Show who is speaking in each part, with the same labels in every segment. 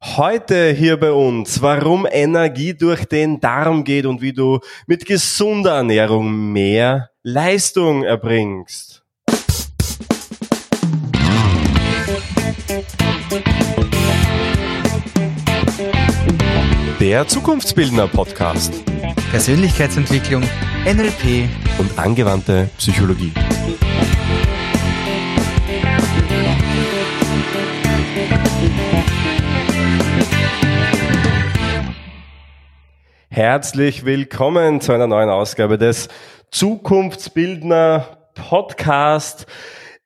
Speaker 1: Heute hier bei uns, warum Energie durch den Darm geht und wie du mit gesunder Ernährung mehr Leistung erbringst. Der Zukunftsbildner Podcast.
Speaker 2: Persönlichkeitsentwicklung, NLP
Speaker 1: und angewandte Psychologie. Herzlich willkommen zu einer neuen Ausgabe des Zukunftsbildner Podcast.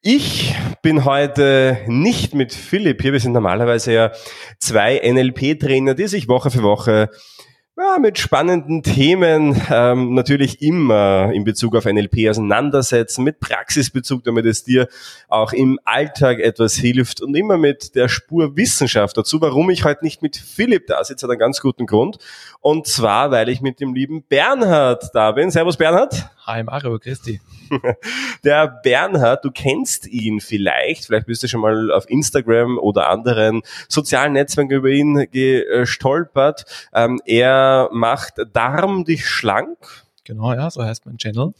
Speaker 1: Ich bin heute nicht mit Philipp hier. Wir sind normalerweise ja zwei NLP-Trainer, die sich Woche für Woche ja, mit spannenden Themen ähm, natürlich immer in Bezug auf NLP auseinandersetzen, mit Praxisbezug, damit es dir auch im Alltag etwas hilft und immer mit der Spur Wissenschaft dazu. Warum ich heute nicht mit Philipp da sitze, hat einen ganz guten Grund. Und zwar, weil ich mit dem lieben Bernhard da bin. Servus Bernhard.
Speaker 2: Hi Mario, Christi.
Speaker 1: Der Bernhard, du kennst ihn vielleicht, vielleicht bist du schon mal auf Instagram oder anderen sozialen Netzwerken über ihn gestolpert. Ähm, er macht Darm dich schlank
Speaker 2: Genau, ja, so heißt mein Channel.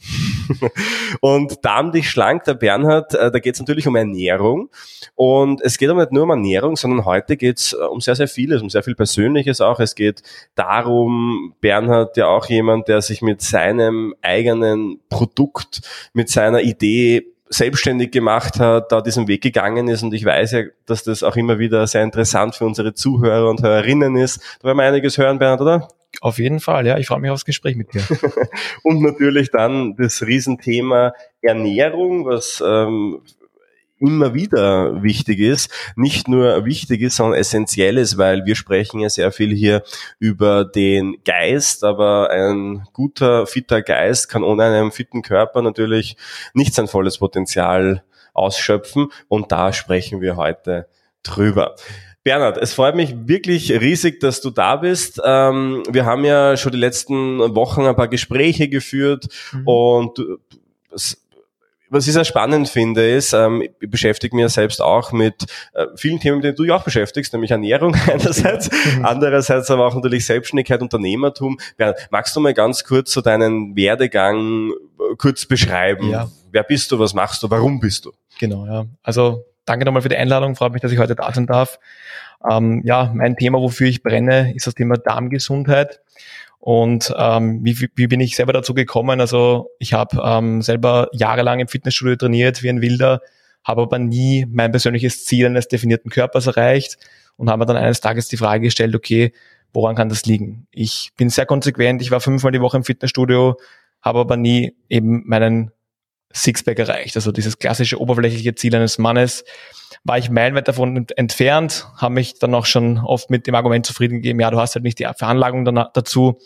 Speaker 1: und Darm dich schlank, der Bernhard, äh, da geht es natürlich um Ernährung. Und es geht aber nicht nur um Ernährung, sondern heute geht es äh, um sehr, sehr vieles, um sehr viel Persönliches auch. Es geht darum, Bernhard ja auch jemand, der sich mit seinem eigenen Produkt, mit seiner Idee selbstständig gemacht hat, da diesen Weg gegangen ist und ich weiß ja, dass das auch immer wieder sehr interessant für unsere Zuhörer und Hörerinnen ist. Da werden wir einiges hören, Bernhard, oder?
Speaker 2: Auf jeden Fall, ja. Ich freue mich aufs Gespräch mit dir.
Speaker 1: und natürlich dann das Riesenthema Ernährung, was ähm, immer wieder wichtig ist. Nicht nur wichtig ist, sondern essentiell ist, weil wir sprechen ja sehr viel hier über den Geist, aber ein guter, fitter Geist kann ohne einen fitten Körper natürlich nicht sein volles Potenzial ausschöpfen. Und da sprechen wir heute drüber. Bernhard, es freut mich wirklich riesig, dass du da bist. Ähm, wir haben ja schon die letzten Wochen ein paar Gespräche geführt mhm. und was ich sehr spannend finde, ist, ähm, ich beschäftige mich ja selbst auch mit äh, vielen Themen, mit denen du dich auch beschäftigst, nämlich Ernährung einerseits, mhm. andererseits aber auch natürlich Selbstständigkeit, Unternehmertum. Bernhard, magst du mal ganz kurz so deinen Werdegang äh, kurz beschreiben? Ja. Wer bist du, was machst du, warum bist du?
Speaker 2: Genau, ja. Also danke nochmal für die Einladung. Freut mich, dass ich heute da sein darf. Ähm, ja, mein Thema, wofür ich brenne, ist das Thema Darmgesundheit. Und ähm, wie, wie bin ich selber dazu gekommen? Also ich habe ähm, selber jahrelang im Fitnessstudio trainiert wie ein Wilder, habe aber nie mein persönliches Ziel eines definierten Körpers erreicht und habe dann eines Tages die Frage gestellt, okay, woran kann das liegen? Ich bin sehr konsequent, ich war fünfmal die Woche im Fitnessstudio, habe aber nie eben meinen Sixpack erreicht. Also dieses klassische oberflächliche Ziel eines Mannes. War ich meilenweit davon entfernt, habe mich dann auch schon oft mit dem Argument zufrieden gegeben, ja, du hast halt nicht die Veranlagung dazu.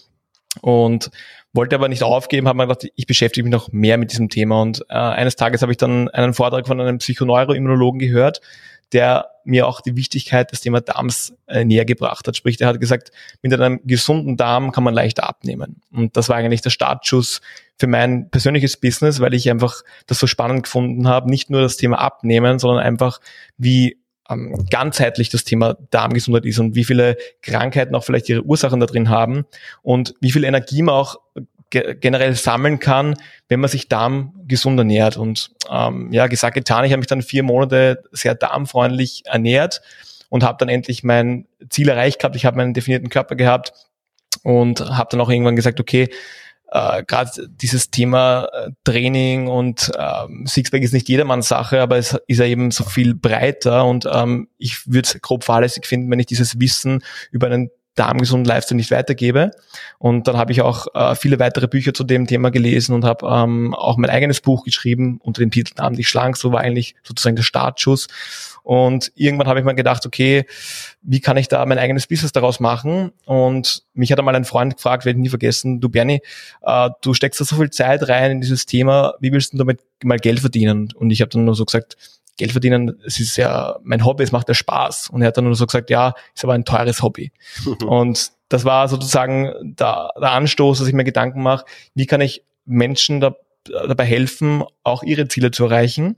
Speaker 2: Und wollte aber nicht aufgeben, habe mir gedacht, ich beschäftige mich noch mehr mit diesem Thema. Und äh, eines Tages habe ich dann einen Vortrag von einem Psychoneuroimmunologen gehört, der mir auch die Wichtigkeit des Thema Darms äh, näher gebracht hat. Sprich, der hat gesagt, mit einem gesunden Darm kann man leichter abnehmen. Und das war eigentlich der Startschuss für mein persönliches Business, weil ich einfach das so spannend gefunden habe, nicht nur das Thema Abnehmen, sondern einfach wie ähm, ganzheitlich das Thema Darmgesundheit ist und wie viele Krankheiten auch vielleicht ihre Ursachen da drin haben und wie viel Energie man auch generell sammeln kann, wenn man sich darmgesund ernährt. Und ähm, ja, gesagt, getan, ich habe mich dann vier Monate sehr darmfreundlich ernährt und habe dann endlich mein Ziel erreicht gehabt. Ich habe meinen definierten Körper gehabt und habe dann auch irgendwann gesagt, okay, äh, gerade dieses Thema äh, Training und ähm, Sixpack ist nicht jedermanns Sache, aber es ist ja eben so viel breiter und ähm, ich würde es grob fahrlässig finden, wenn ich dieses Wissen über einen darmgesunden Lifestyle nicht weitergebe. Und dann habe ich auch äh, viele weitere Bücher zu dem Thema gelesen und habe ähm, auch mein eigenes Buch geschrieben unter dem Titel dich schlank. So war eigentlich sozusagen der Startschuss. Und irgendwann habe ich mir gedacht, okay, wie kann ich da mein eigenes Business daraus machen? Und mich hat einmal ein Freund gefragt, werde ich nie vergessen, du Bernie, äh, du steckst da so viel Zeit rein in dieses Thema, wie willst du damit mal Geld verdienen? Und ich habe dann nur so gesagt, Geld verdienen, es ist ja mein Hobby, es macht ja Spaß. Und er hat dann nur so gesagt, ja, ist aber ein teures Hobby. und das war sozusagen der, der Anstoß, dass ich mir Gedanken mache, wie kann ich Menschen da, dabei helfen, auch ihre Ziele zu erreichen.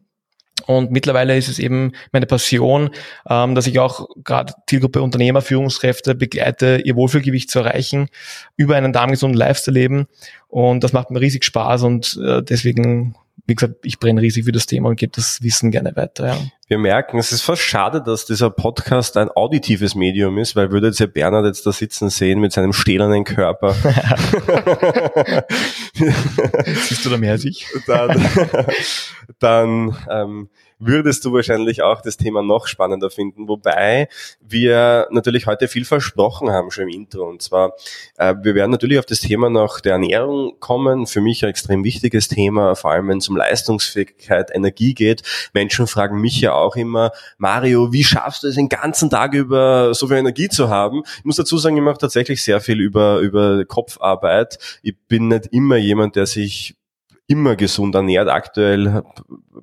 Speaker 2: Und mittlerweile ist es eben meine Passion, ähm, dass ich auch gerade Zielgruppe Unternehmer, Führungskräfte begleite, ihr Wohlfühlgewicht zu erreichen, über einen darmgesunden Lifestyle leben. Und das macht mir riesig Spaß und äh, deswegen wie gesagt, ich brenne riesig für das Thema und gebe das Wissen gerne weiter. Ja.
Speaker 1: Wir merken, es ist fast schade, dass dieser Podcast ein auditives Medium ist, weil würde jetzt ja Bernhard jetzt da sitzen sehen mit seinem stählernen Körper.
Speaker 2: Siehst du da mehr als ich?
Speaker 1: Dann, dann ähm, würdest du wahrscheinlich auch das Thema noch spannender finden, wobei wir natürlich heute viel versprochen haben schon im Intro. Und zwar, äh, wir werden natürlich auf das Thema nach der Ernährung kommen. Für mich ein extrem wichtiges Thema, vor allem wenn es um Leistungsfähigkeit, Energie geht. Menschen fragen mich ja auch immer, Mario, wie schaffst du es den ganzen Tag über so viel Energie zu haben? Ich muss dazu sagen, ich mache tatsächlich sehr viel über, über Kopfarbeit. Ich bin nicht immer jemand, der sich immer gesund ernährt. Aktuell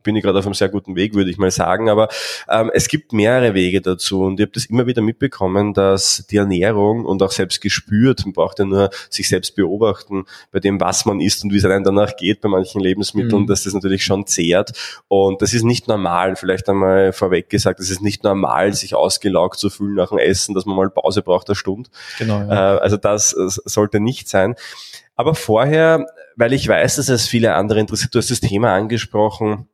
Speaker 1: bin ich gerade auf einem sehr guten Weg, würde ich mal sagen. Aber ähm, es gibt mehrere Wege dazu und ich habe das immer wieder mitbekommen, dass die Ernährung und auch selbst gespürt, man braucht ja nur sich selbst beobachten bei dem, was man isst und wie es einem danach geht bei manchen Lebensmitteln, mhm. dass das natürlich schon zehrt. Und das ist nicht normal, vielleicht einmal vorweg gesagt, es ist nicht normal, sich ausgelaugt zu fühlen nach dem Essen, dass man mal Pause braucht, eine Stunde. Genau. Ja. Äh, also das sollte nicht sein. Aber vorher, weil ich weiß, dass es viele andere interessiert, du hast das Thema angesprochen,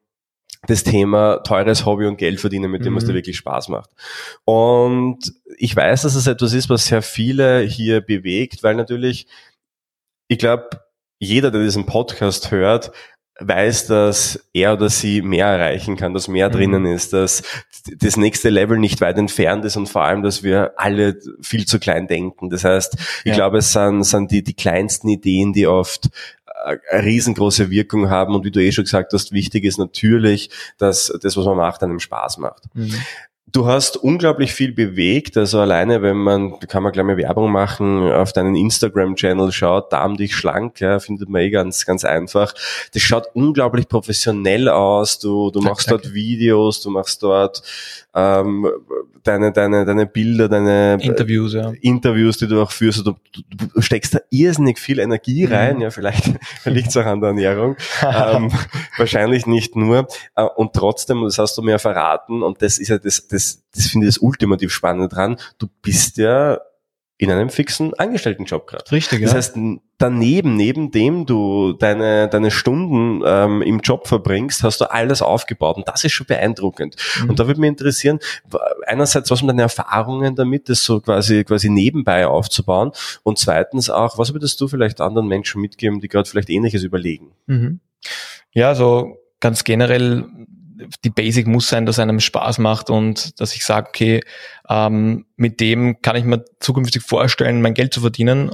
Speaker 1: das Thema teures Hobby und Geld verdienen, mit dem mhm. es dir wirklich Spaß macht. Und ich weiß, dass es etwas ist, was sehr viele hier bewegt, weil natürlich, ich glaube, jeder, der diesen Podcast hört, weiß, dass er oder sie mehr erreichen kann, dass mehr mhm. drinnen ist, dass das nächste Level nicht weit entfernt ist und vor allem, dass wir alle viel zu klein denken. Das heißt, ich ja. glaube, es sind, sind die, die kleinsten Ideen, die oft eine riesengroße Wirkung haben und wie du eh schon gesagt hast, wichtig ist natürlich, dass das, was man macht, einem Spaß macht. Mhm. Du hast unglaublich viel bewegt, also alleine, wenn man, kann man gleich mal Werbung machen, auf deinen Instagram-Channel schaut, Darm dich schlank, ja, findet man eh ganz, ganz einfach. Das schaut unglaublich professionell aus, du, du machst danke. dort Videos, du machst dort ähm, deine, deine, deine Bilder, deine
Speaker 2: Interviews, ja.
Speaker 1: Interviews, die du auch führst, du, du, du steckst da irrsinnig viel Energie mhm. rein, mhm. ja, vielleicht liegt es auch an der Ernährung, ähm, wahrscheinlich nicht nur, äh, und trotzdem, das hast du mir verraten, und das ist ja das, das, das finde ich das ultimativ Spannende dran, du bist ja in einem fixen Angestelltenjob gerade.
Speaker 2: Richtig,
Speaker 1: ja. Das heißt, daneben, neben dem du deine, deine Stunden ähm, im Job verbringst, hast du alles aufgebaut und das ist schon beeindruckend. Mhm. Und da würde mich interessieren, einerseits, was sind deine Erfahrungen damit, das so quasi, quasi nebenbei aufzubauen und zweitens auch, was würdest du vielleicht anderen Menschen mitgeben, die gerade vielleicht Ähnliches überlegen?
Speaker 2: Mhm. Ja, so ganz generell die Basic muss sein, dass einem Spaß macht und dass ich sage, okay, ähm, mit dem kann ich mir zukünftig vorstellen, mein Geld zu verdienen, äh,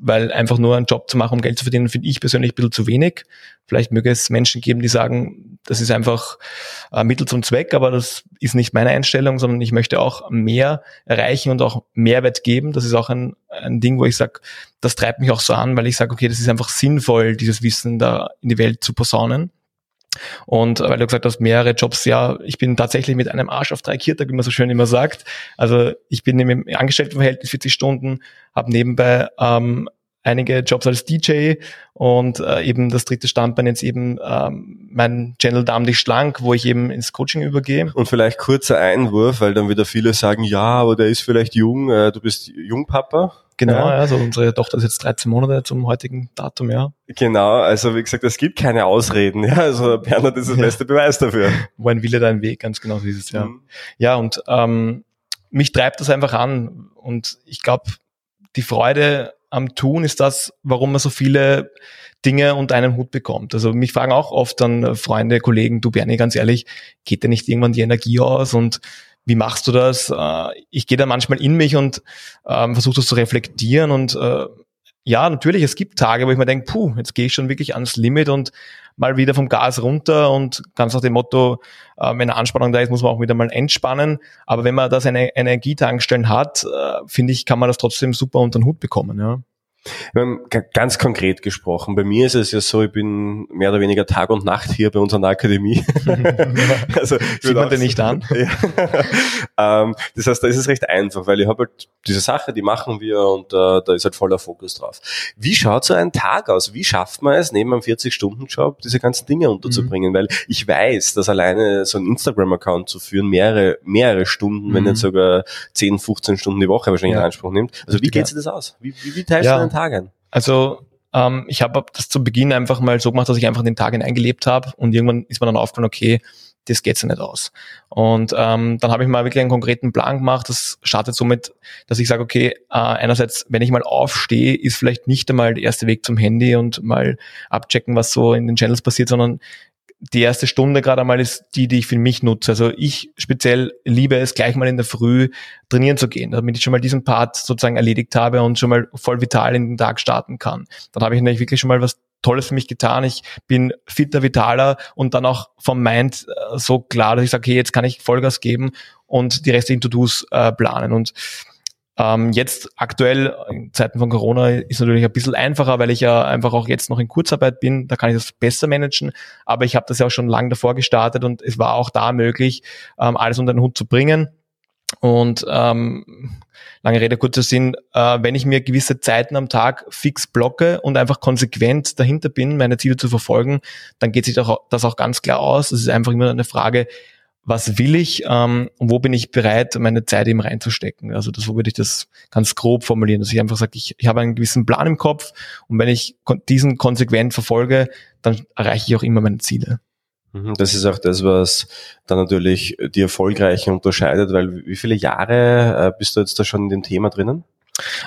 Speaker 2: weil einfach nur einen Job zu machen, um Geld zu verdienen, finde ich persönlich ein bisschen zu wenig. Vielleicht möge es Menschen geben, die sagen, das ist einfach äh, Mittel zum Zweck, aber das ist nicht meine Einstellung, sondern ich möchte auch mehr erreichen und auch Mehrwert geben. Das ist auch ein, ein Ding, wo ich sage, das treibt mich auch so an, weil ich sage, okay, das ist einfach sinnvoll, dieses Wissen da in die Welt zu posaunen. Und weil du gesagt hast, mehrere Jobs, ja, ich bin tatsächlich mit einem Arsch auf drei Kiertag, wie man so schön immer sagt. Also ich bin im Angestelltenverhältnis 40 Stunden, habe nebenbei ähm, einige Jobs als DJ und äh, eben das dritte Standbein jetzt eben ähm, mein Channel Darm dich schlank, wo ich eben ins Coaching übergehe.
Speaker 1: Und vielleicht kurzer Einwurf, weil dann wieder viele sagen, ja, aber der ist vielleicht jung, äh, du bist Jungpapa.
Speaker 2: Genau, ja. also unsere Tochter ist jetzt 13 Monate zum heutigen Datum, ja.
Speaker 1: Genau, also wie gesagt, es gibt keine Ausreden, ja, also Bernhard ist das ja. beste Beweis dafür.
Speaker 2: Wo ein Wille dein Weg, ganz genau so ist es, ja. Mhm. Ja, und ähm, mich treibt das einfach an und ich glaube, die Freude am Tun ist das, warum man so viele Dinge unter einen Hut bekommt. Also mich fragen auch oft dann Freunde, Kollegen, du Bernie, ganz ehrlich, geht dir nicht irgendwann die Energie aus und wie machst du das? Äh, ich gehe da manchmal in mich und ähm, versuche das zu reflektieren und äh, ja, natürlich, es gibt Tage, wo ich mir denke, puh, jetzt gehe ich schon wirklich ans Limit und mal wieder vom Gas runter und ganz nach dem Motto, äh, wenn eine Anspannung da ist, muss man auch wieder mal entspannen. Aber wenn man da seine Energietankstellen hat, äh, finde ich, kann man das trotzdem super unter den Hut bekommen. Ja.
Speaker 1: Ganz konkret gesprochen, bei mir ist es ja so, ich bin mehr oder weniger Tag und Nacht hier bei uns an der Akademie.
Speaker 2: also, Sieht man den nicht an?
Speaker 1: ja. ähm, das heißt, da ist es recht einfach, weil ich habe halt diese Sache, die machen wir und äh, da ist halt voller Fokus drauf. Wie schaut so ein Tag aus? Wie schafft man es, neben einem 40-Stunden-Job diese ganzen Dinge unterzubringen? Mhm. Weil ich weiß, dass alleine so ein Instagram-Account zu führen mehrere, mehrere Stunden, mhm. wenn nicht sogar 10, 15 Stunden die Woche wahrscheinlich ja. in Anspruch nimmt. Also wie geht sich das aus? Wie, wie, wie teilst ja. du deinen Tag ein?
Speaker 2: Also ähm, ich habe das zu Beginn einfach mal so gemacht, dass ich einfach den Tag eingelebt habe und irgendwann ist mir dann aufgefallen, okay, das geht so nicht aus. Und ähm, dann habe ich mal wirklich einen konkreten Plan gemacht. Das startet somit, dass ich sage, okay, äh, einerseits, wenn ich mal aufstehe, ist vielleicht nicht einmal der erste Weg zum Handy und mal abchecken, was so in den Channels passiert, sondern die erste Stunde gerade einmal ist die, die ich für mich nutze. Also ich speziell liebe es, gleich mal in der Früh trainieren zu gehen, damit ich schon mal diesen Part sozusagen erledigt habe und schon mal voll vital in den Tag starten kann. Dann habe ich nämlich wirklich schon mal was Tolles für mich getan. Ich bin fitter, vitaler und dann auch vom Mind äh, so klar, dass ich sage, okay, jetzt kann ich Vollgas geben und die restlichen To-Dos äh, planen. Und ähm, jetzt aktuell, in Zeiten von Corona, ist natürlich ein bisschen einfacher, weil ich ja einfach auch jetzt noch in Kurzarbeit bin. Da kann ich das besser managen. Aber ich habe das ja auch schon lange davor gestartet und es war auch da möglich, ähm, alles unter den Hut zu bringen. Und ähm, lange Rede, kurzer Sinn, äh, wenn ich mir gewisse Zeiten am Tag fix blocke und einfach konsequent dahinter bin, meine Ziele zu verfolgen, dann geht sich das auch, das auch ganz klar aus. Es ist einfach immer eine Frage, was will ich ähm, und wo bin ich bereit, meine Zeit eben reinzustecken. Also das, wo würde ich das ganz grob formulieren, dass ich einfach sage, ich, ich habe einen gewissen Plan im Kopf und wenn ich diesen konsequent verfolge, dann erreiche ich auch immer meine Ziele.
Speaker 1: Mhm, das ist auch das, was dann natürlich die Erfolgreichen unterscheidet, weil wie viele Jahre äh, bist du jetzt da schon in dem Thema drinnen?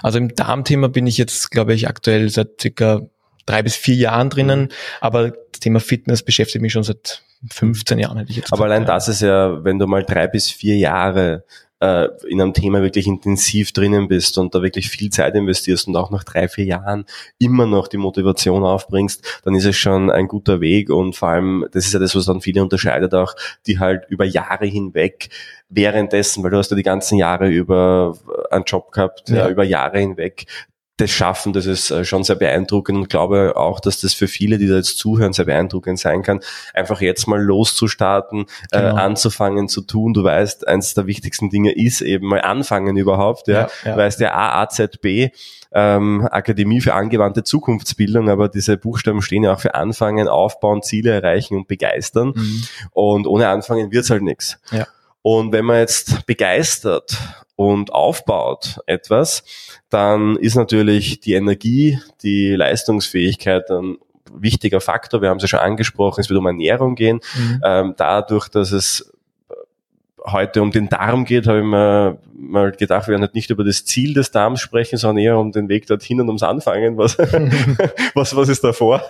Speaker 2: Also im Darmthema bin ich jetzt, glaube ich, aktuell seit circa drei bis vier Jahren drinnen, mhm. aber das Thema Fitness beschäftigt mich schon seit 15 Jahren hätte ich jetzt.
Speaker 1: Aber allein das ist ja, wenn du mal drei bis vier Jahre äh, in einem Thema wirklich intensiv drinnen bist und da wirklich viel Zeit investierst und auch nach drei, vier Jahren immer noch die Motivation aufbringst, dann ist es schon ein guter Weg und vor allem, das ist ja das, was dann viele unterscheidet auch, die halt über Jahre hinweg währenddessen, weil du hast ja die ganzen Jahre über einen Job gehabt, ja. ja über Jahre hinweg, das schaffen, das ist äh, schon sehr beeindruckend und glaube auch, dass das für viele, die da jetzt zuhören, sehr beeindruckend sein kann, einfach jetzt mal loszustarten, äh, genau. äh, anzufangen zu tun. Du weißt, eines der wichtigsten Dinge ist eben mal anfangen überhaupt, ja. ja, ja. Du weißt der AAZB, ähm, Akademie für angewandte Zukunftsbildung, aber diese Buchstaben stehen ja auch für Anfangen, Aufbauen, Ziele erreichen und begeistern. Mhm. Und ohne Anfangen wird's halt nichts. Ja. Und wenn man jetzt begeistert und aufbaut etwas, dann ist natürlich die Energie, die Leistungsfähigkeit ein wichtiger Faktor. Wir haben es ja schon angesprochen, es wird um Ernährung gehen. Mhm. Ähm, dadurch, dass es heute um den Darm geht, habe ich mir mal gedacht, wir werden halt nicht über das Ziel des Darms sprechen, sondern eher um den Weg dorthin und ums Anfangen. Was, was, was ist davor?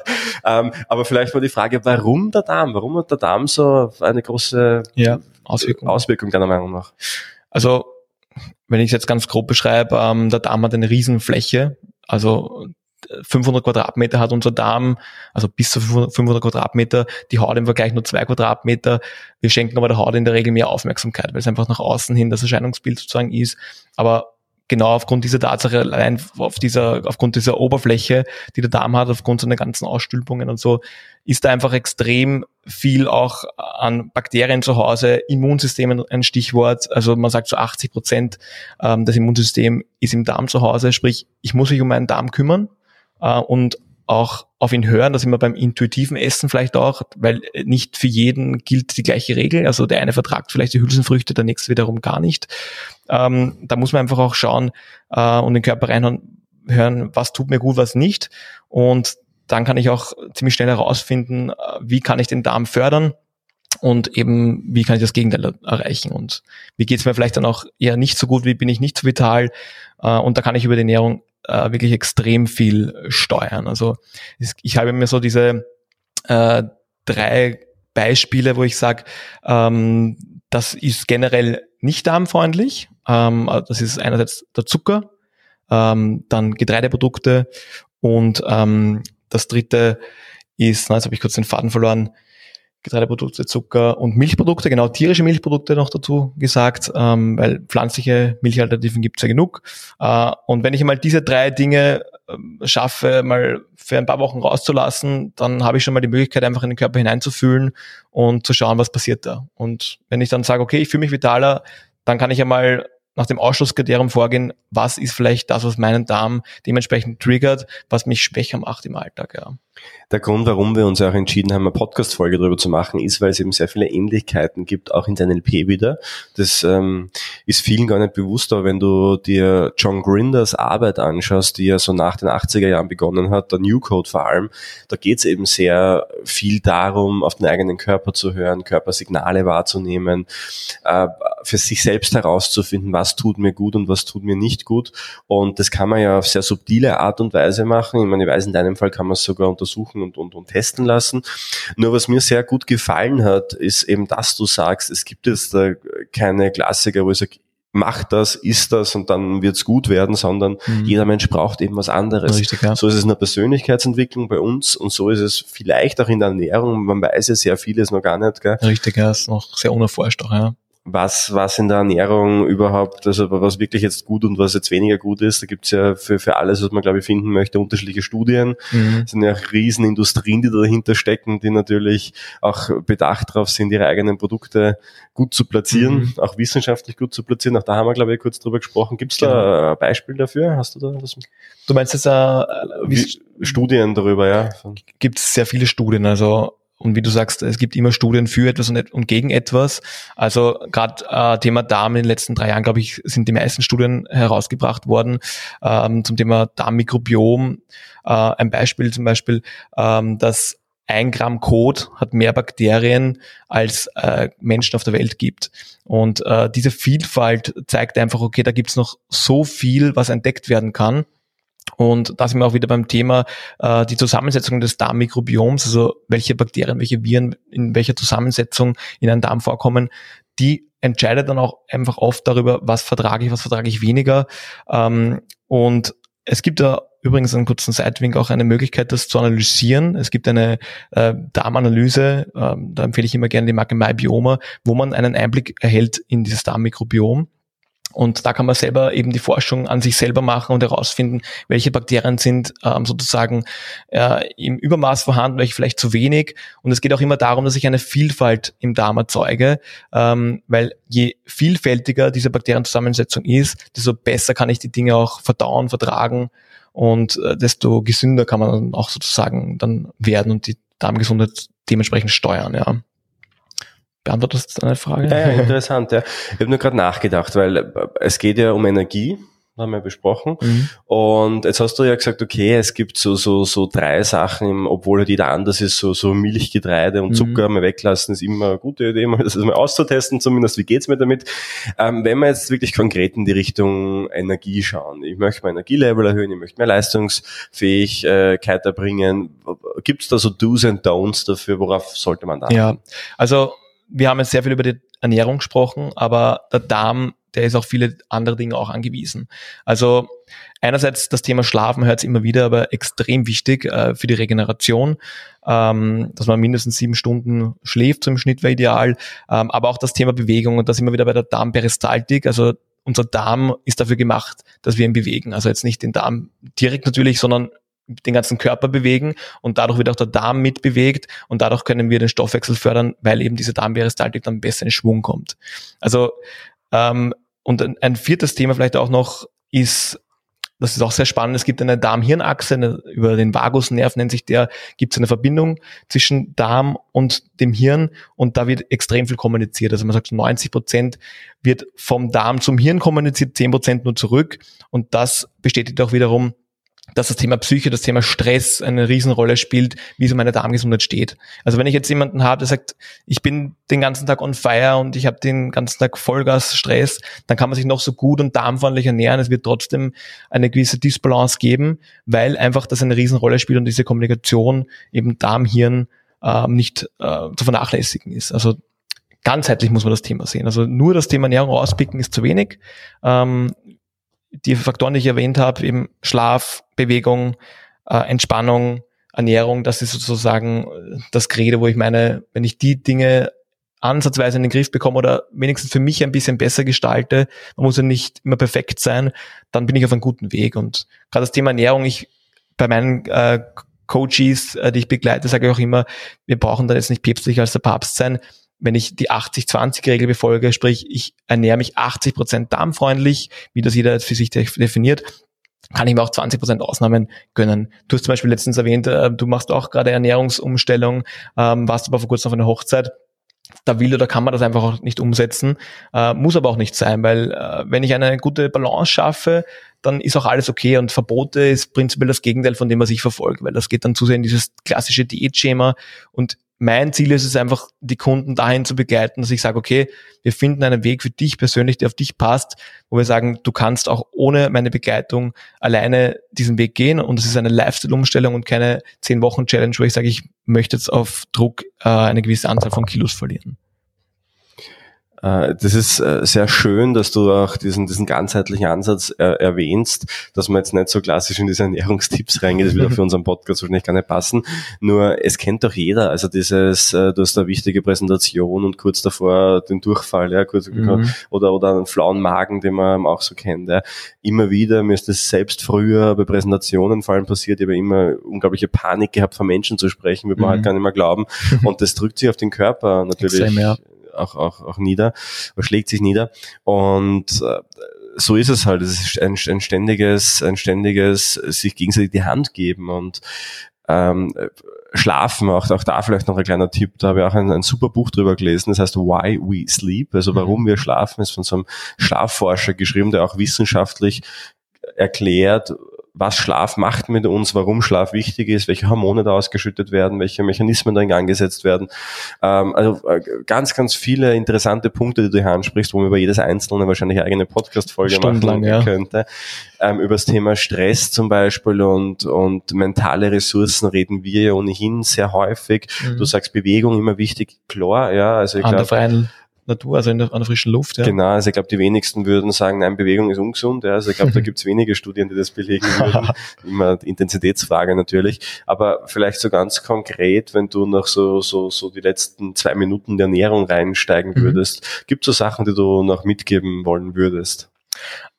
Speaker 1: Ähm, aber vielleicht mal die Frage, warum der Darm? Warum hat der Darm so eine große ja, Auswirkung. Auswirkung deiner Meinung nach?
Speaker 2: Also wenn ich es jetzt ganz grob beschreibe, ähm, der Darm hat eine Riesenfläche, also 500 Quadratmeter hat unser Darm, also bis zu 500 Quadratmeter, die Haut im Vergleich nur zwei Quadratmeter. Wir schenken aber der Haut in der Regel mehr Aufmerksamkeit, weil es einfach nach außen hin das Erscheinungsbild sozusagen ist. Aber genau aufgrund dieser Tatsache, allein auf dieser, aufgrund dieser Oberfläche, die der Darm hat, aufgrund seiner ganzen Ausstülpungen und so, ist da einfach extrem viel auch an Bakterien zu Hause, Immunsystem ein Stichwort, also man sagt so 80 Prozent ähm, des Immunsystems ist im Darm zu Hause, sprich, ich muss mich um meinen Darm kümmern äh, und auch auf ihn hören, dass immer beim intuitiven Essen vielleicht auch, weil nicht für jeden gilt die gleiche Regel. Also der eine vertragt vielleicht die Hülsenfrüchte, der nächste wiederum gar nicht. Ähm, da muss man einfach auch schauen äh, und den Körper reinhören, was tut mir gut, was nicht. Und dann kann ich auch ziemlich schnell herausfinden, äh, wie kann ich den Darm fördern und eben, wie kann ich das Gegenteil erreichen und wie geht es mir vielleicht dann auch eher nicht so gut, wie bin ich nicht so vital äh, und da kann ich über die Ernährung äh, wirklich extrem viel steuern. Also ich habe mir so diese äh, drei Beispiele, wo ich sage, ähm, das ist generell nicht darmfreundlich. Ähm, das ist einerseits der Zucker, ähm, dann Getreideprodukte und ähm, das dritte ist, na, jetzt habe ich kurz den Faden verloren, Getreideprodukte, Zucker und Milchprodukte, genau tierische Milchprodukte noch dazu gesagt, ähm, weil pflanzliche Milchalternativen gibt es ja genug. Äh, und wenn ich einmal diese drei Dinge ähm, schaffe, mal für ein paar Wochen rauszulassen, dann habe ich schon mal die Möglichkeit, einfach in den Körper hineinzufühlen und zu schauen, was passiert da. Und wenn ich dann sage, okay, ich fühle mich vitaler, dann kann ich ja mal nach dem Ausschlusskriterium vorgehen, was ist vielleicht das, was meinen Darm dementsprechend triggert, was mich schwächer macht im Alltag. Ja.
Speaker 1: Der Grund, warum wir uns auch entschieden haben, eine Podcast-Folge darüber zu machen, ist, weil es eben sehr viele Ähnlichkeiten gibt, auch in der NLP wieder. Das ähm, ist vielen gar nicht bewusst, aber wenn du dir John Grinders Arbeit anschaust, die ja so nach den 80er Jahren begonnen hat, der New Code vor allem, da geht es eben sehr viel darum, auf den eigenen Körper zu hören, Körpersignale wahrzunehmen, äh, für sich selbst herauszufinden, was tut mir gut und was tut mir nicht gut. Und das kann man ja auf sehr subtile Art und Weise machen. Ich meine, ich weiß, in deinem Fall kann man es sogar unter untersuchen und, und, und testen lassen. Nur was mir sehr gut gefallen hat, ist eben, dass du sagst, es gibt jetzt da keine Klassiker, wo ich sage, mach das, isst das und dann wird's gut werden, sondern mhm. jeder Mensch braucht eben was anderes. Richtig, ja. So ist es in der Persönlichkeitsentwicklung bei uns und so ist es vielleicht auch in der Ernährung. Man weiß ja sehr vieles noch gar nicht. Gell?
Speaker 2: Richtig, ja, ist noch sehr unerforscht auch, ja
Speaker 1: was, was in der Ernährung überhaupt, also was wirklich jetzt gut und was jetzt weniger gut ist. Da gibt's ja für, für alles, was man, glaube ich, finden möchte, unterschiedliche Studien. Mhm. Es sind ja riesen Industrien, die dahinter stecken, die natürlich auch bedacht darauf sind, ihre eigenen Produkte gut zu platzieren, mhm. auch wissenschaftlich gut zu platzieren. Auch da haben wir, glaube ich, kurz drüber gesprochen. Gibt's genau. da ein Beispiel dafür? Hast du da was?
Speaker 2: Du meinst jetzt äh,
Speaker 1: wie, Studien darüber, ja?
Speaker 2: Gibt es sehr viele Studien. Also und wie du sagst, es gibt immer Studien für etwas und, und gegen etwas. Also gerade äh, Thema Darm in den letzten drei Jahren, glaube ich, sind die meisten Studien herausgebracht worden ähm, zum Thema Darmmikrobiom. Äh, ein Beispiel zum Beispiel, ähm, dass ein Gramm Kot hat mehr Bakterien als äh, Menschen auf der Welt gibt. Und äh, diese Vielfalt zeigt einfach, okay, da gibt's noch so viel, was entdeckt werden kann. Und da sind wir auch wieder beim Thema äh, die Zusammensetzung des Darmmikrobioms, also welche Bakterien, welche Viren in welcher Zusammensetzung in einem Darm vorkommen, die entscheidet dann auch einfach oft darüber, was vertrage ich, was vertrage ich weniger. Ähm, und es gibt da übrigens einen kurzen Sidewink auch eine Möglichkeit, das zu analysieren. Es gibt eine äh, Darmanalyse, äh, da empfehle ich immer gerne die Marke MyBioma, wo man einen Einblick erhält in dieses Darmmikrobiom. Und da kann man selber eben die Forschung an sich selber machen und herausfinden, welche Bakterien sind ähm, sozusagen äh, im Übermaß vorhanden, welche vielleicht zu wenig. Und es geht auch immer darum, dass ich eine Vielfalt im Darm erzeuge, ähm, weil je vielfältiger diese Bakterienzusammensetzung ist, desto besser kann ich die Dinge auch verdauen, vertragen und äh, desto gesünder kann man dann auch sozusagen dann werden und die Darmgesundheit dementsprechend steuern. Ja. Beantwortest du deine Frage?
Speaker 1: Ja, ja interessant. Ja. Ich habe nur gerade nachgedacht, weil äh, es geht ja um Energie, haben wir besprochen. Mhm. Und jetzt hast du ja gesagt, okay, es gibt so, so, so drei Sachen, obwohl halt jeder anders ist, so, so Milch, Getreide und mhm. Zucker mal weglassen, ist immer eine gute Idee, mal das mal auszutesten zumindest, wie geht's mir damit. Ähm, wenn wir jetzt wirklich konkret in die Richtung Energie schauen, ich möchte mein Energielevel erhöhen, ich möchte mehr Leistungsfähigkeit erbringen, gibt's da so Do's and Don'ts dafür, worauf sollte man da?
Speaker 2: Ja, also wir haben jetzt sehr viel über die Ernährung gesprochen, aber der Darm, der ist auf viele andere Dinge auch angewiesen. Also einerseits das Thema Schlafen hört es immer wieder, aber extrem wichtig äh, für die Regeneration, ähm, dass man mindestens sieben Stunden schläft, so im Schnitt wäre ideal, ähm, aber auch das Thema Bewegung und da sind wir wieder bei der Darmperistaltik, also unser Darm ist dafür gemacht, dass wir ihn bewegen. Also jetzt nicht den Darm direkt natürlich, sondern den ganzen Körper bewegen und dadurch wird auch der Darm mitbewegt und dadurch können wir den Stoffwechsel fördern, weil eben diese Darmperistaltik dann besser in Schwung kommt. Also ähm, und ein, ein viertes Thema vielleicht auch noch ist, das ist auch sehr spannend, es gibt eine Darm-Hirn-Achse, über den Vagusnerv nennt sich der, gibt es eine Verbindung zwischen Darm und dem Hirn und da wird extrem viel kommuniziert. Also man sagt, 90 Prozent wird vom Darm zum Hirn kommuniziert, 10 Prozent nur zurück und das bestätigt auch wiederum, dass das Thema Psyche, das Thema Stress eine Riesenrolle spielt, wie so meine Darmgesundheit steht. Also wenn ich jetzt jemanden habe, der sagt, ich bin den ganzen Tag on fire und ich habe den ganzen Tag Vollgas Stress, dann kann man sich noch so gut und darmfreundlich ernähren. Es wird trotzdem eine gewisse Disbalance geben, weil einfach das eine Riesenrolle spielt und diese Kommunikation eben Darm-Hirn äh, nicht äh, zu vernachlässigen ist. Also ganzheitlich muss man das Thema sehen. Also nur das Thema Ernährung rauspicken ist zu wenig. Ähm, die Faktoren, die ich erwähnt habe, eben Schlaf, Bewegung, äh, Entspannung, Ernährung, das ist sozusagen das Credo, wo ich meine, wenn ich die Dinge ansatzweise in den Griff bekomme oder wenigstens für mich ein bisschen besser gestalte, man muss ja nicht immer perfekt sein, dann bin ich auf einem guten Weg. Und gerade das Thema Ernährung, ich bei meinen äh, Coaches, äh, die ich begleite, sage ich auch immer, wir brauchen da jetzt nicht päpstlicher als der Papst sein. Wenn ich die 80-20-Regel befolge, sprich, ich ernähre mich 80 Prozent darmfreundlich, wie das jeder für sich definiert, kann ich mir auch 20 Prozent Ausnahmen gönnen. Du hast zum Beispiel letztens erwähnt, äh, du machst auch gerade Ernährungsumstellung, ähm, warst aber vor kurzem auf einer Hochzeit da will oder kann man das einfach auch nicht umsetzen. Äh, muss aber auch nicht sein, weil äh, wenn ich eine gute Balance schaffe, dann ist auch alles okay und Verbote ist prinzipiell das Gegenteil von dem, was ich verfolge, weil das geht dann zu sehr in dieses klassische Diätschema und mein Ziel ist es einfach, die Kunden dahin zu begleiten, dass ich sage, okay, wir finden einen Weg für dich persönlich, der auf dich passt, wo wir sagen, du kannst auch ohne meine Begleitung alleine diesen Weg gehen und es ist eine Lifestyle-Umstellung und keine 10-Wochen-Challenge, wo ich sage, ich möchte jetzt auf Druck äh, eine gewisse Anzahl von Kilos verlieren.
Speaker 1: Äh, das ist äh, sehr schön, dass du auch diesen, diesen ganzheitlichen Ansatz äh, erwähnst, dass man jetzt nicht so klassisch in diese Ernährungstipps reingeht, das würde für unseren Podcast wahrscheinlich gar nicht passen. Nur es kennt doch jeder, also dieses, du hast eine wichtige Präsentation und kurz davor den Durchfall, ja, kurz, mhm. oder, oder einen flauen Magen, den man auch so kennt. Ja. Immer wieder, mir ist das selbst früher bei Präsentationen vor allem passiert, ich habe immer unglaubliche Panik gehabt, von Menschen zu sprechen, würde man halt mhm. halt gar nicht mehr glauben. Und das drückt sich auf den Körper natürlich. Extrem, ja auch, auch, auch nieder, schlägt sich nieder. Und äh, so ist es halt. Es ist ein, ein ständiges, ein ständiges sich gegenseitig die Hand geben und ähm, Schlafen, auch, auch da vielleicht noch ein kleiner Tipp, da habe ich auch ein, ein super Buch drüber gelesen, das heißt Why We Sleep, also warum mhm. wir schlafen, ist von so einem Schlafforscher geschrieben, der auch wissenschaftlich erklärt, was Schlaf macht mit uns, warum Schlaf wichtig ist, welche Hormone da ausgeschüttet werden, welche Mechanismen da in Gang gesetzt werden. Ähm, also äh, ganz, ganz viele interessante Punkte, die du hier ansprichst, wo man über jedes einzelne wahrscheinlich eigene Podcast-Folge machen ja. könnte. Ähm, über das Thema Stress zum Beispiel und, und mentale Ressourcen reden wir ja ohnehin sehr häufig. Mhm. Du sagst Bewegung immer wichtig, klar, ja. Also ich glaube,
Speaker 2: Natur, also in der, an der frischen Luft.
Speaker 1: Ja. Genau, also ich glaube, die wenigsten würden sagen, nein, Bewegung ist ungesund. Ja. Also ich glaube, da gibt es wenige Studien, die das belegen würden. Immer Intensitätsfrage natürlich. Aber vielleicht so ganz konkret, wenn du noch so, so, so die letzten zwei Minuten der Ernährung reinsteigen mhm. würdest, gibt es so Sachen, die du noch mitgeben wollen würdest?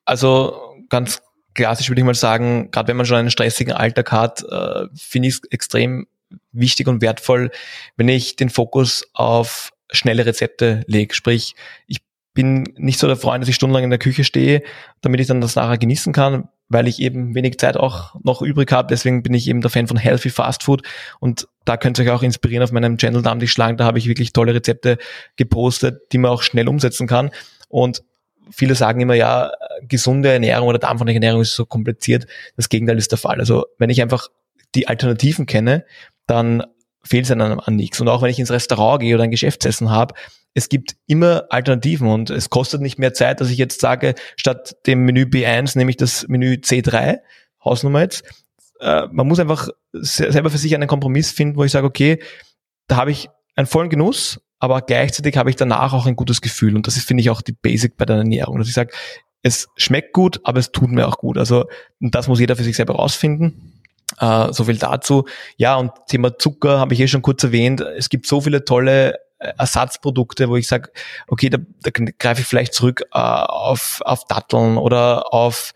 Speaker 2: Also ganz klassisch würde ich mal sagen, gerade wenn man schon einen stressigen Alltag hat, äh, finde ich es extrem wichtig und wertvoll, wenn ich den Fokus auf schnelle Rezepte lege. Sprich, ich bin nicht so der Freund, dass ich stundenlang in der Küche stehe, damit ich dann das nachher genießen kann, weil ich eben wenig Zeit auch noch übrig habe. Deswegen bin ich eben der Fan von Healthy Fast Food und da könnt ihr euch auch inspirieren auf meinem Channel Darm dich schlagen. Da habe ich wirklich tolle Rezepte gepostet, die man auch schnell umsetzen kann. Und viele sagen immer, ja, gesunde Ernährung oder darmfreundliche Ernährung ist so kompliziert. Das Gegenteil ist der Fall. Also wenn ich einfach die Alternativen kenne, dann fehlt es einem an nichts. Und auch wenn ich ins Restaurant gehe oder ein Geschäftsessen habe, es gibt immer Alternativen und es kostet nicht mehr Zeit, dass ich jetzt sage, statt dem Menü B1 nehme ich das Menü C3, Hausnummer jetzt. Äh, man muss einfach selber für sich einen Kompromiss finden, wo ich sage, okay, da habe ich einen vollen Genuss, aber gleichzeitig habe ich danach auch ein gutes Gefühl. Und das ist, finde ich, auch die Basic bei der Ernährung. Dass ich sage, es schmeckt gut, aber es tut mir auch gut. Also das muss jeder für sich selber rausfinden. Uh, so viel dazu. Ja, und Thema Zucker habe ich eh schon kurz erwähnt. Es gibt so viele tolle äh, Ersatzprodukte, wo ich sage, okay, da, da greife ich vielleicht zurück uh, auf, auf Datteln oder auf,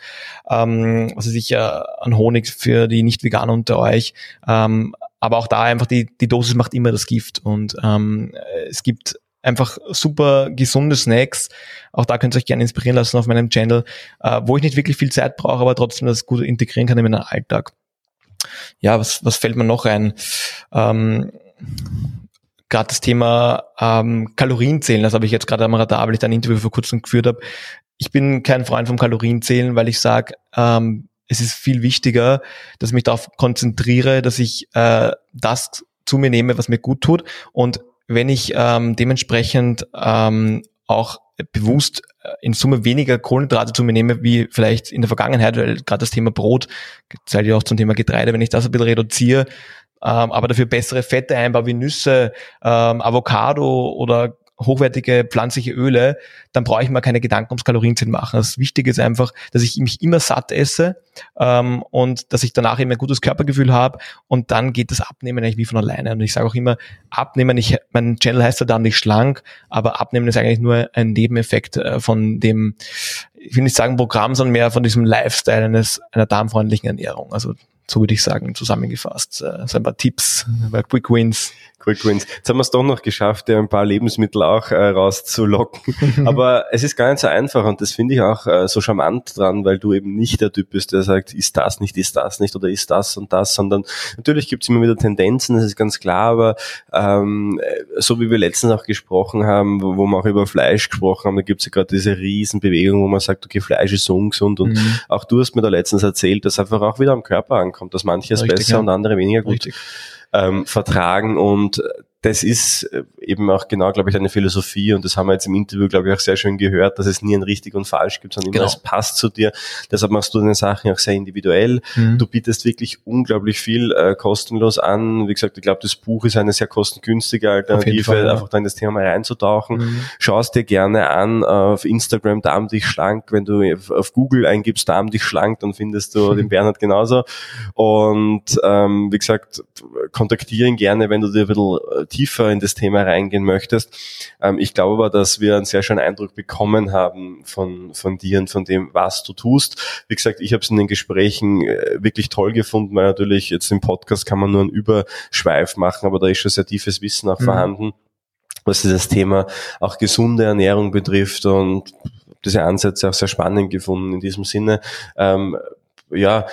Speaker 2: ähm, was weiß ich, uh, an Honig für die Nicht-Veganer unter euch. Um, aber auch da einfach die, die Dosis macht immer das Gift. Und um, es gibt einfach super gesunde Snacks. Auch da könnt ihr euch gerne inspirieren lassen auf meinem Channel, wo ich nicht wirklich viel Zeit brauche, aber trotzdem das gut integrieren kann in meinen Alltag ja, was, was fällt mir noch ein? Ähm, gerade das Thema ähm, Kalorienzählen, das habe ich jetzt gerade am Radar, weil ich da ein Interview vor kurzem geführt habe. Ich bin kein Freund vom Kalorienzählen, weil ich sage, ähm, es ist viel wichtiger, dass ich mich darauf konzentriere, dass ich äh, das zu mir nehme, was mir gut tut. Und wenn ich ähm, dementsprechend ähm, auch bewusst in Summe weniger Kohlenhydrate zu mir nehme, wie vielleicht in der Vergangenheit, weil gerade das Thema Brot zählt ja auch zum Thema Getreide, wenn ich das ein bisschen reduziere, ähm, aber dafür bessere Fette einbaue wie Nüsse, ähm, Avocado oder hochwertige pflanzliche Öle, dann brauche ich mir keine Gedanken ums Kalorienzählen machen. Das Wichtige ist einfach, dass ich mich immer satt esse ähm, und dass ich danach eben ein gutes Körpergefühl habe und dann geht das Abnehmen eigentlich wie von alleine. Und ich sage auch immer, Abnehmen, ich, mein Channel heißt ja dann nicht schlank, aber Abnehmen ist eigentlich nur ein Nebeneffekt äh, von dem, ich will nicht sagen Programm, sondern mehr von diesem Lifestyle eines einer darmfreundlichen Ernährung. Also so würde ich sagen, zusammengefasst. Äh, so ein paar Tipps, ein Quick Wins.
Speaker 1: Quick Wins. Jetzt haben wir es doch noch geschafft, ja, ein paar Lebensmittel auch äh, rauszulocken. Aber es ist gar nicht so einfach und das finde ich auch äh, so charmant dran, weil du eben nicht der Typ bist, der sagt, ist das nicht, ist das nicht oder ist das und das, sondern natürlich gibt es immer wieder Tendenzen, das ist ganz klar, aber ähm, so wie wir letztens auch gesprochen haben, wo, wo wir auch über Fleisch gesprochen haben, da gibt es ja gerade diese Riesenbewegung, wo man sagt, okay, Fleisch ist so ungesund und mhm. auch du hast mir da letztens erzählt, dass einfach auch wieder am Körper ankommt, dass manche es besser ja. und andere weniger gut ähm, vertragen und das ist äh, eben auch genau, glaube ich, eine Philosophie und das haben wir jetzt im Interview, glaube ich, auch sehr schön gehört, dass es nie ein richtig und falsch gibt, sondern immer genau. es passt zu dir. Deshalb machst du deine Sachen auch sehr individuell. Mhm. Du bietest wirklich unglaublich viel äh, kostenlos an. Wie gesagt, ich glaube, das Buch ist eine sehr kostengünstige Alternative, Fall, ja. einfach da in das Thema mal reinzutauchen. Mhm. Schau es dir gerne an auf Instagram, Darm dich schlank. Wenn du auf Google eingibst, Darm dich schlank, dann findest du mhm. den Bernhard genauso. Und ähm, wie gesagt, kontaktiere ihn gerne, wenn du dir ein bisschen äh, tiefer in das Thema reingehen möchtest. Ähm, ich glaube aber, dass wir einen sehr schönen Eindruck bekommen haben von, von dir und von dem, was du tust. Wie gesagt, ich habe es in den Gesprächen äh, wirklich toll gefunden, weil natürlich jetzt im Podcast kann man nur einen Überschweif machen, aber da ist schon sehr tiefes Wissen auch mhm. vorhanden was dieses Thema auch gesunde Ernährung betrifft und diese Ansätze auch sehr spannend gefunden in diesem Sinne. Ähm, ja,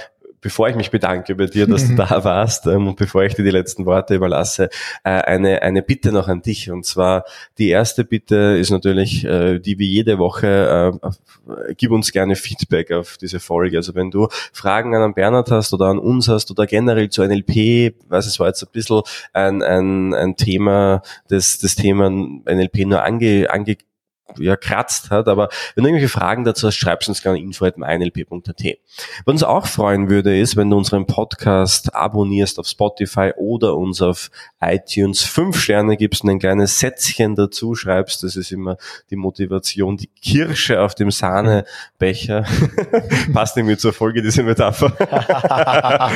Speaker 1: bevor ich mich bedanke bei dir, dass du da warst ähm, und bevor ich dir die letzten Worte überlasse, äh, eine, eine Bitte noch an dich. Und zwar die erste Bitte ist natürlich, äh, die wie jede Woche, äh, gib uns gerne Feedback auf diese Folge. Also wenn du Fragen an Bernhard hast oder an uns hast oder generell zu NLP, weiß es war jetzt ein bisschen ein, ein, ein Thema, das das Thema NLP nur ange, ange ja, kratzt hat. Aber wenn du irgendwelche Fragen dazu hast, schreibst uns gerne info.meinlp.at. Was uns auch freuen würde, ist, wenn du unseren Podcast abonnierst auf Spotify oder uns auf iTunes fünf Sterne gibst und ein kleines Sätzchen dazu schreibst. Das ist immer die Motivation, die Kirsche auf dem Sahnebecher. Passt irgendwie zur Folge, diese Metapher.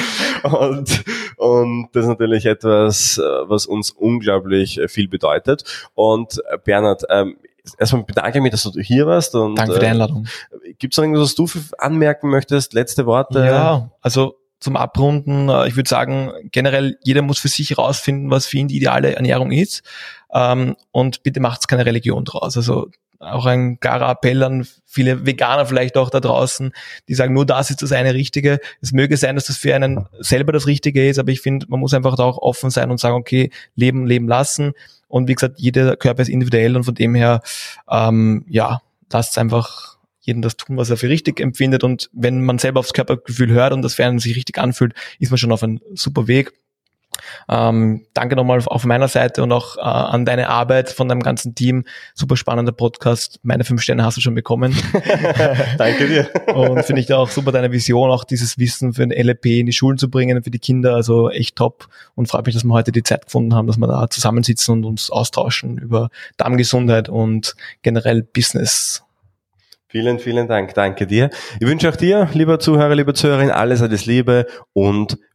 Speaker 1: und, und das ist natürlich etwas, was uns unglaublich viel bedeutet. Und Bernhard, ähm, erstmal bedanke ich mich, dass du hier warst. Und,
Speaker 2: Danke für die äh, Einladung.
Speaker 1: Äh, Gibt es noch irgendwas, was du anmerken möchtest? Letzte Worte?
Speaker 2: Ja, also zum Abrunden, äh, ich würde sagen, generell jeder muss für sich herausfinden, was für ihn die ideale Ernährung ist. Ähm, und bitte macht keine Religion draus. Also auch ein klarer Appell an viele Veganer vielleicht auch da draußen, die sagen, nur das ist das eine Richtige. Es möge sein, dass das für einen selber das Richtige ist, aber ich finde, man muss einfach da auch offen sein und sagen, okay, leben, leben lassen. Und wie gesagt, jeder Körper ist individuell und von dem her, ähm, ja, lasst einfach jeden das tun, was er für richtig empfindet. Und wenn man selber aufs Körpergefühl hört und das einen sich richtig anfühlt, ist man schon auf einem super Weg. Ähm, danke nochmal auf meiner Seite und auch äh, an deine Arbeit von deinem ganzen Team. Super spannender Podcast. Meine fünf Sterne hast du schon bekommen.
Speaker 1: danke dir.
Speaker 2: und finde ich auch super deine Vision, auch dieses Wissen für den LEP in die Schulen zu bringen, für die Kinder. Also echt top. Und freut mich, dass wir heute die Zeit gefunden haben, dass wir da zusammensitzen und uns austauschen über Darmgesundheit und generell Business.
Speaker 1: Vielen, vielen Dank. Danke dir. Ich wünsche auch dir, lieber Zuhörer, lieber Zuhörerin, alles, alles Liebe und